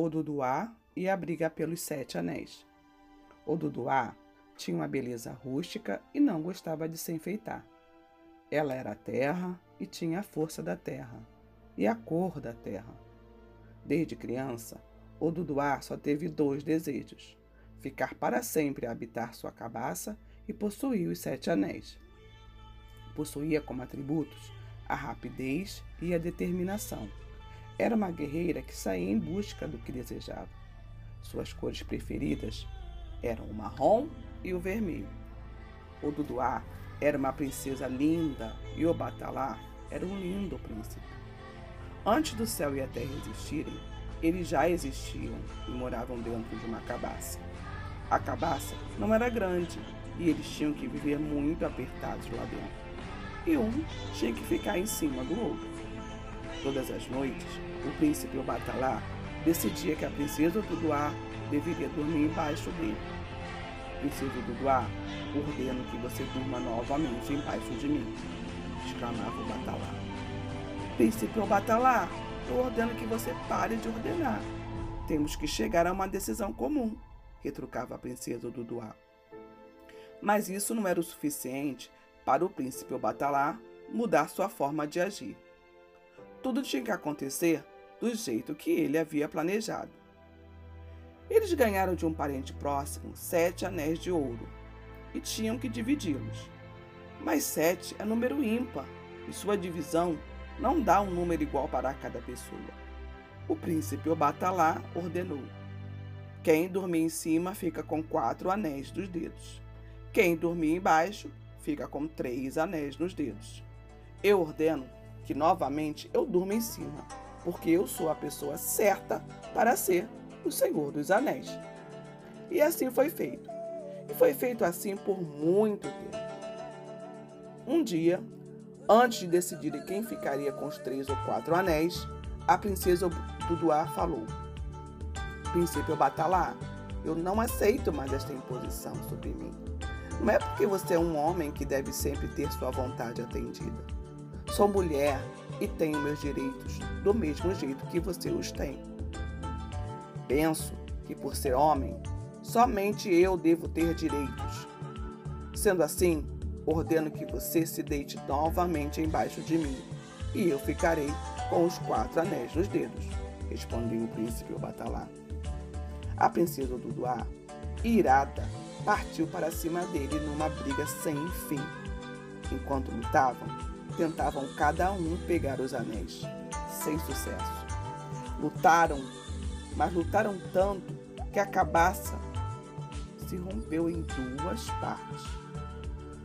Oduduá e a briga pelos sete anéis. Oduduá tinha uma beleza rústica e não gostava de se enfeitar. Ela era a terra e tinha a força da terra e a cor da terra. Desde criança, Oduduá só teve dois desejos: ficar para sempre a habitar sua cabaça e possuir os sete anéis. Possuía como atributos a rapidez e a determinação. Era uma guerreira que saía em busca do que desejava. Suas cores preferidas eram o marrom e o vermelho. O Duduá era uma princesa linda e o Batalá era um lindo príncipe. Antes do céu e a terra existirem, eles já existiam e moravam dentro de uma cabaça. A cabaça não era grande e eles tinham que viver muito apertados lá dentro e um tinha que ficar em cima do outro. Todas as noites, o príncipe Obatalá decidia que a princesa Duduá deveria dormir embaixo dele. Princesa Duduá, ordeno que você durma novamente embaixo de mim, exclamava Obatalá. Príncipe Obatalá, eu ordeno que você pare de ordenar. Temos que chegar a uma decisão comum, retrucava a princesa Duduá. Mas isso não era o suficiente para o príncipe Obatalá mudar sua forma de agir. Tudo tinha que acontecer do jeito que ele havia planejado. Eles ganharam de um parente próximo sete anéis de ouro e tinham que dividi-los. Mas sete é número ímpar e sua divisão não dá um número igual para cada pessoa. O príncipe Obatalá ordenou: quem dormir em cima fica com quatro anéis dos dedos. Quem dormir embaixo fica com três anéis nos dedos. Eu ordeno que novamente eu durma em cima, porque eu sou a pessoa certa para ser o Senhor dos Anéis. E assim foi feito. E foi feito assim por muito tempo. Um dia, antes de decidirem quem ficaria com os três ou quatro anéis, a princesa Duduá falou: Príncipe Batalá, eu não aceito mais esta imposição sobre mim. Não é porque você é um homem que deve sempre ter sua vontade atendida. Sou mulher e tenho meus direitos do mesmo jeito que você os tem. Penso que por ser homem, somente eu devo ter direitos. Sendo assim, ordeno que você se deite novamente embaixo de mim, e eu ficarei com os quatro anéis nos dedos, respondeu o príncipe Obatalá. A princesa Duduá, irada, partiu para cima dele numa briga sem fim. Enquanto lutavam, tentavam cada um pegar os anéis, sem sucesso. Lutaram, mas lutaram tanto que a cabaça se rompeu em duas partes.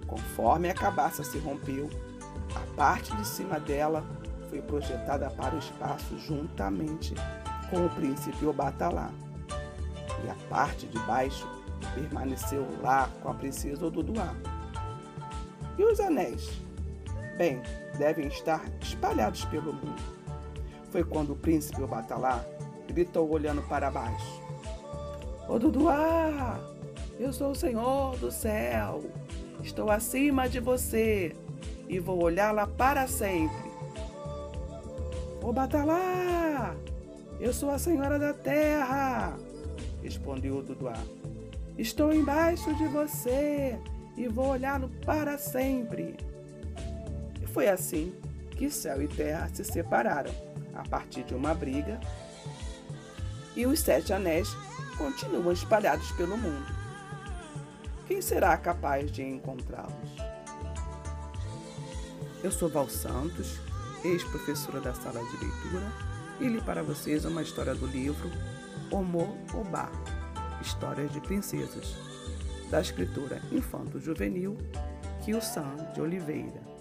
Conforme a cabaça se rompeu, a parte de cima dela foi projetada para o espaço juntamente com o príncipe Obatalá. E a parte de baixo permaneceu lá com a princesa Oduduá. E os anéis? Bem, devem estar espalhados pelo mundo. Foi quando o príncipe Obatalá gritou olhando para baixo. Oduduá, eu sou o Senhor do céu. Estou acima de você e vou olhá-la para sempre. Obatalá, eu sou a Senhora da Terra, respondeu Oduduá. Estou embaixo de você e vou olhá-lo para sempre. Foi assim que céu e terra se separaram a partir de uma briga e os sete anéis continuam espalhados pelo mundo. Quem será capaz de encontrá-los? Eu sou Val Santos, ex-professora da sala de leitura, e li para vocês uma história do livro Homo Obá, Histórias de Princesas, da escritora infanto-juvenil San de Oliveira.